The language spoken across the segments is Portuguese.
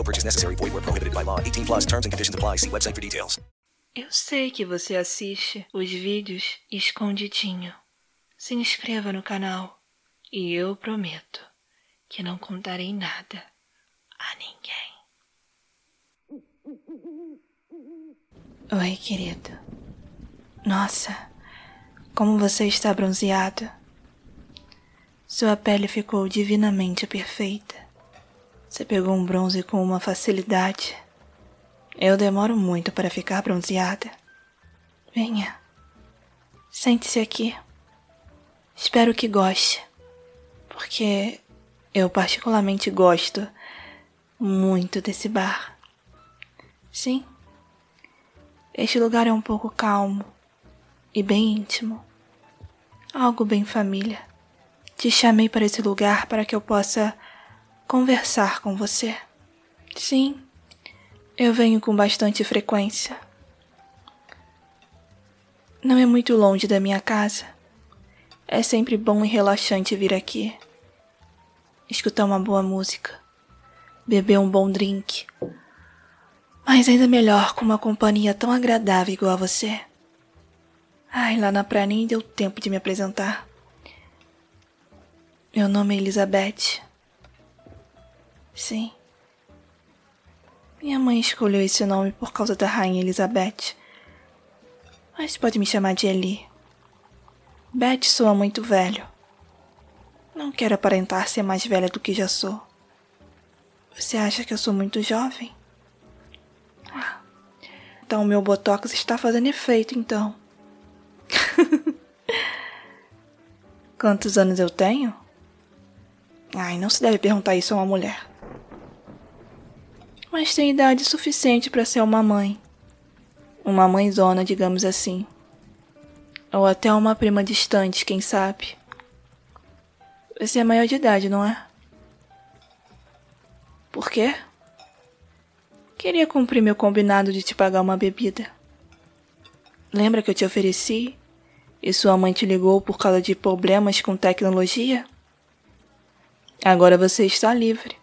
No purchase necessary. Void where prohibited by law. 18 plus terms and conditions apply. See website for details. Eu sei que você assiste os vídeos escondidinho. Se inscreva no canal e eu prometo que não contarei nada a ninguém. Oi, querido. Nossa, como você está bronzeado. Sua pele ficou divinamente perfeita. Você pegou um bronze com uma facilidade. Eu demoro muito para ficar bronzeada. Venha. Sente-se aqui. Espero que goste. Porque eu particularmente gosto muito desse bar. Sim. Este lugar é um pouco calmo e bem íntimo. Algo bem família. Te chamei para esse lugar para que eu possa conversar com você. Sim, eu venho com bastante frequência. Não é muito longe da minha casa. É sempre bom e relaxante vir aqui. Escutar uma boa música. Beber um bom drink. Mas ainda melhor com uma companhia tão agradável igual a você. Ai, lá na praia nem deu tempo de me apresentar. Meu nome é Elizabeth. Sim. Minha mãe escolheu esse nome por causa da Rainha Elizabeth. Mas pode me chamar de Eli. Beth soa muito velho. Não quero aparentar ser mais velha do que já sou. Você acha que eu sou muito jovem? Ah, então meu botox está fazendo efeito, então. Quantos anos eu tenho? Ai, não se deve perguntar isso a uma mulher. Mas tem idade suficiente para ser uma mãe. Uma mãezona, digamos assim. Ou até uma prima distante, quem sabe. Você é maior de idade, não é? Por quê? Queria cumprir meu combinado de te pagar uma bebida. Lembra que eu te ofereci e sua mãe te ligou por causa de problemas com tecnologia? Agora você está livre.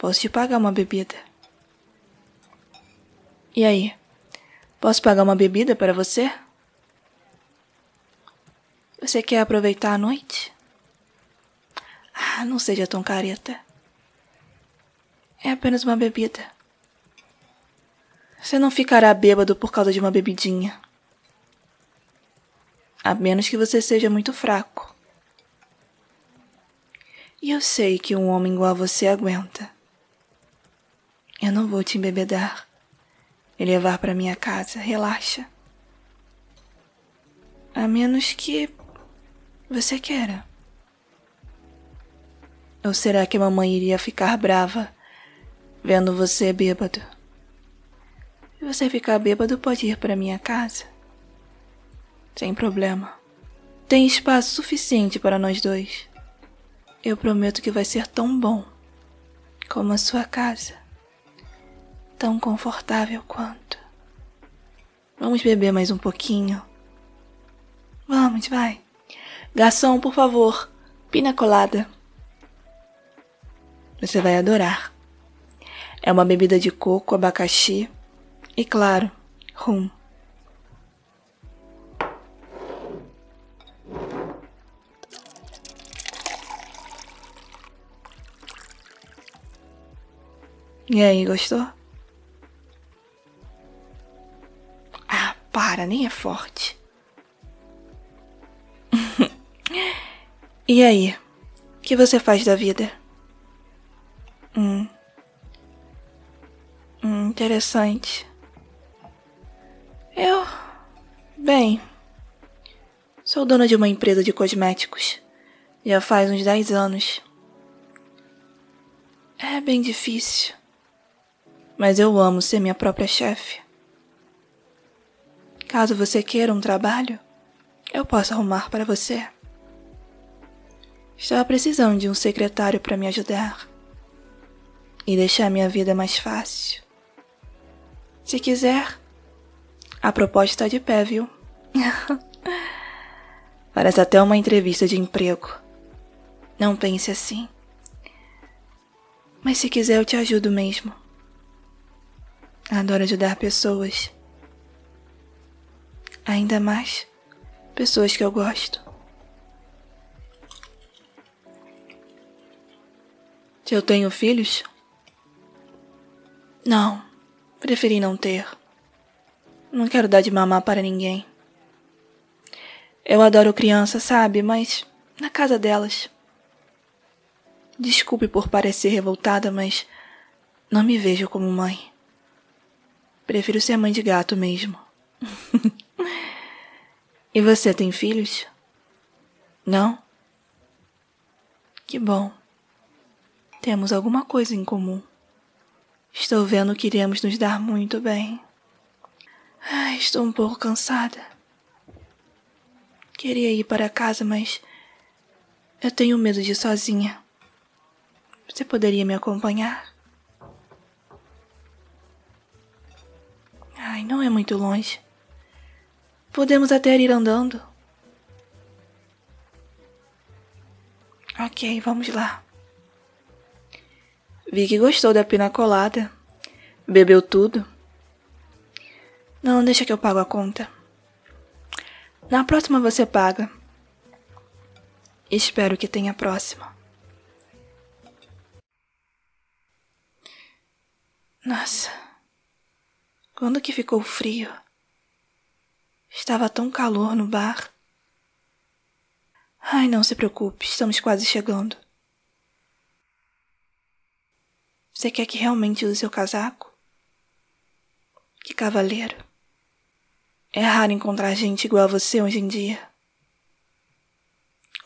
Posso te pagar uma bebida. E aí? Posso pagar uma bebida para você? Você quer aproveitar a noite? Ah, não seja tão careta. É apenas uma bebida. Você não ficará bêbado por causa de uma bebidinha. A menos que você seja muito fraco. E eu sei que um homem igual a você aguenta. Eu não vou te embebedar e levar para minha casa, relaxa. A menos que você queira. Ou será que a mamãe iria ficar brava vendo você bêbado? Se você ficar bêbado, pode ir para minha casa. Sem problema. Tem espaço suficiente para nós dois. Eu prometo que vai ser tão bom como a sua casa. Tão confortável quanto. Vamos beber mais um pouquinho? Vamos, vai. Garçom, por favor, pina colada. Você vai adorar. É uma bebida de coco, abacaxi e, claro, rum. E aí, gostou? Para, nem é forte. e aí? O que você faz da vida? Hum. hum interessante. Eu. Bem. Sou dona de uma empresa de cosméticos. Já faz uns 10 anos. É bem difícil. Mas eu amo ser minha própria chefe. Caso você queira um trabalho, eu posso arrumar para você. Estava precisando de um secretário para me ajudar e deixar minha vida mais fácil. Se quiser, a proposta está de pé, viu? Parece até uma entrevista de emprego. Não pense assim. Mas se quiser, eu te ajudo mesmo. Adoro ajudar pessoas. Ainda mais pessoas que eu gosto. Se eu tenho filhos? Não, preferi não ter. Não quero dar de mamar para ninguém. Eu adoro criança, sabe? Mas na casa delas. Desculpe por parecer revoltada, mas não me vejo como mãe. Prefiro ser mãe de gato mesmo. e você tem filhos? Não? Que bom. Temos alguma coisa em comum. Estou vendo que iremos nos dar muito bem. Ai, estou um pouco cansada. Queria ir para casa, mas eu tenho medo de ir sozinha. Você poderia me acompanhar? Ai, não é muito longe. Podemos até ir andando. Ok, vamos lá. Vi que gostou da pina colada. Bebeu tudo. Não, deixa que eu pago a conta. Na próxima você paga. Espero que tenha próxima. Nossa. Quando que ficou frio? Estava tão calor no bar. Ai, não se preocupe, estamos quase chegando. Você quer que realmente use seu casaco? Que cavaleiro. É raro encontrar gente igual a você hoje em dia.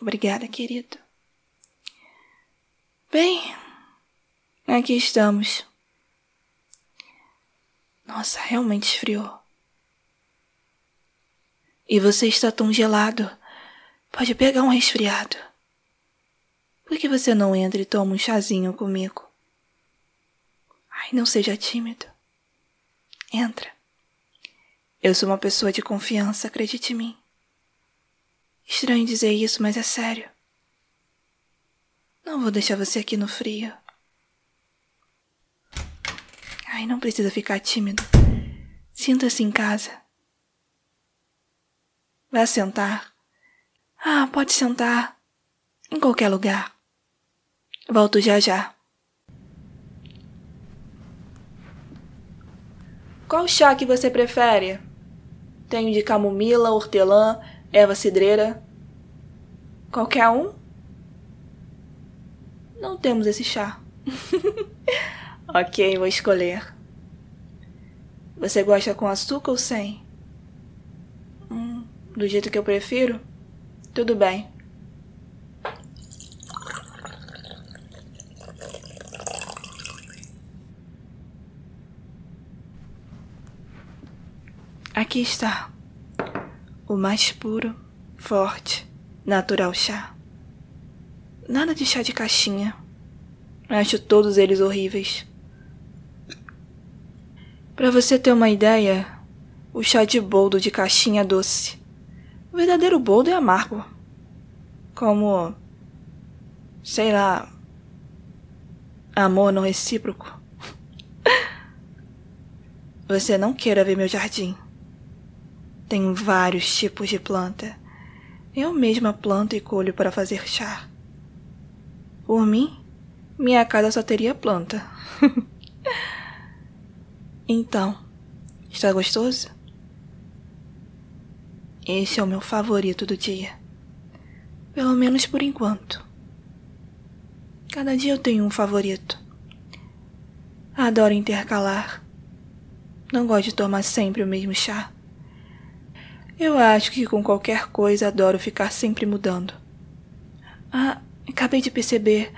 Obrigada, querido. Bem, aqui estamos. Nossa, realmente esfriou. E você está tão gelado. Pode pegar um resfriado. Por que você não entra e toma um chazinho comigo? Ai, não seja tímido. Entra. Eu sou uma pessoa de confiança, acredite em mim. Estranho dizer isso, mas é sério. Não vou deixar você aqui no frio. Ai, não precisa ficar tímido. Sinta-se em casa. Vá sentar. Ah, pode sentar. Em qualquer lugar. Volto já já. Qual chá que você prefere? Tenho de camomila, hortelã, erva cidreira. Qualquer um? Não temos esse chá. ok, vou escolher. Você gosta com açúcar ou sem? Do jeito que eu prefiro? Tudo bem. Aqui está. O mais puro, forte, natural chá. Nada de chá de caixinha. Acho todos eles horríveis. Para você ter uma ideia, o chá de boldo de caixinha doce. O verdadeiro boldo é amargo. Como. sei lá. Amor não recíproco. Você não queira ver meu jardim. Tenho vários tipos de planta. Eu mesma planto e colho para fazer chá. Por mim, minha casa só teria planta. então, está gostoso? Este é o meu favorito do dia. Pelo menos por enquanto. Cada dia eu tenho um favorito. Adoro intercalar. Não gosto de tomar sempre o mesmo chá. Eu acho que com qualquer coisa adoro ficar sempre mudando. Ah, acabei de perceber.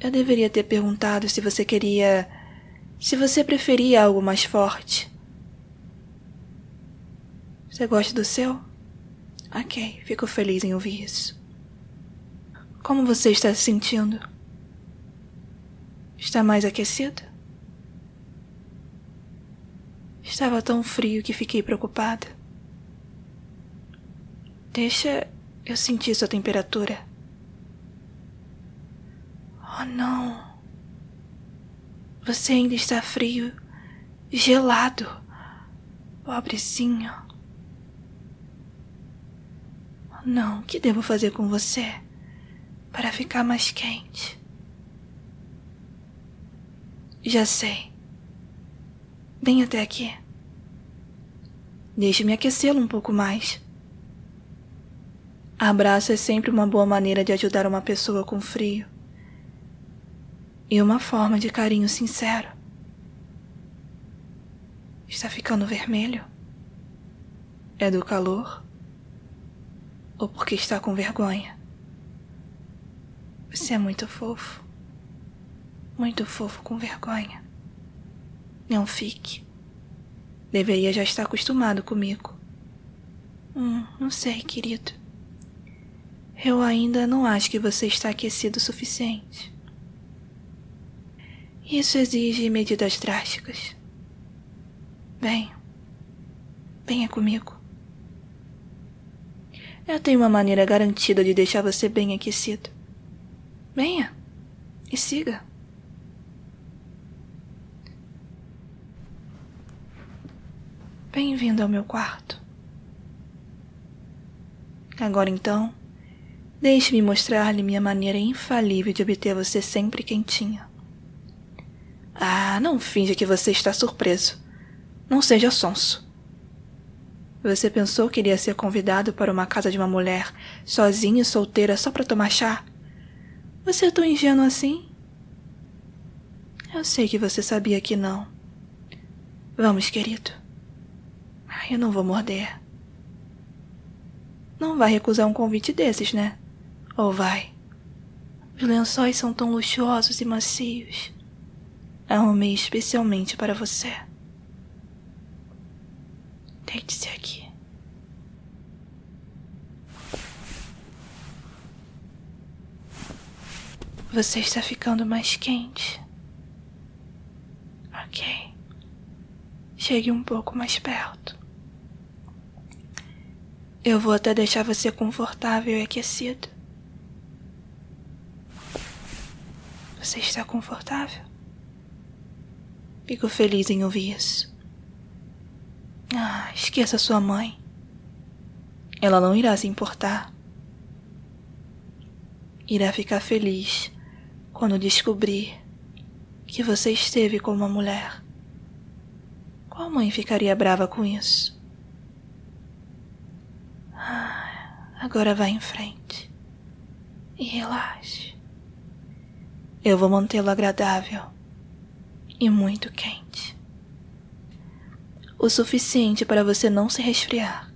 Eu deveria ter perguntado se você queria. Se você preferia algo mais forte. Você gosta do seu? Ok, fico feliz em ouvir isso. Como você está se sentindo? Está mais aquecido? Estava tão frio que fiquei preocupada. Deixa eu sentir sua temperatura. Oh, não. Você ainda está frio, gelado. Pobrezinho. Não, o que devo fazer com você para ficar mais quente? Já sei. Vem até aqui. Deixe-me aquecê-lo um pouco mais. Abraço é sempre uma boa maneira de ajudar uma pessoa com frio. E uma forma de carinho sincero. Está ficando vermelho? É do calor? Ou porque está com vergonha. Você é muito fofo. Muito fofo com vergonha. Não fique. Deveria já estar acostumado comigo. Hum, não sei, querido. Eu ainda não acho que você está aquecido o suficiente. Isso exige medidas drásticas. Venha. Venha comigo. Eu tenho uma maneira garantida de deixar você bem aquecido. Venha e siga. Bem-vindo ao meu quarto. Agora então, deixe-me mostrar-lhe minha maneira infalível de obter você sempre quentinho. Ah, não finja que você está surpreso. Não seja sonso. Você pensou que iria ser convidado para uma casa de uma mulher, sozinha e solteira, só para tomar chá? Você é tão ingênuo assim? Eu sei que você sabia que não. Vamos, querido. Eu não vou morder. Não vai recusar um convite desses, né? Ou vai? Os lençóis são tão luxuosos e macios. Arrumei especialmente para você. Deite-se aqui. Você está ficando mais quente. Ok. Chegue um pouco mais perto. Eu vou até deixar você confortável e aquecido. Você está confortável? Fico feliz em ouvir isso. Ah, esqueça sua mãe. Ela não irá se importar. Irá ficar feliz quando descobrir que você esteve com uma mulher. Qual mãe ficaria brava com isso? Ah, agora vá em frente e relaxe. Eu vou mantê-lo agradável e muito quente o suficiente para você não se resfriar.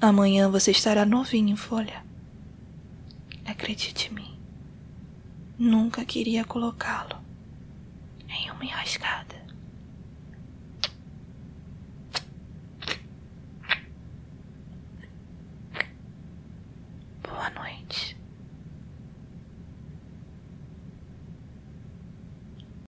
Amanhã você estará novinho em folha. Acredite em mim. Nunca queria colocá-lo em uma enrascada.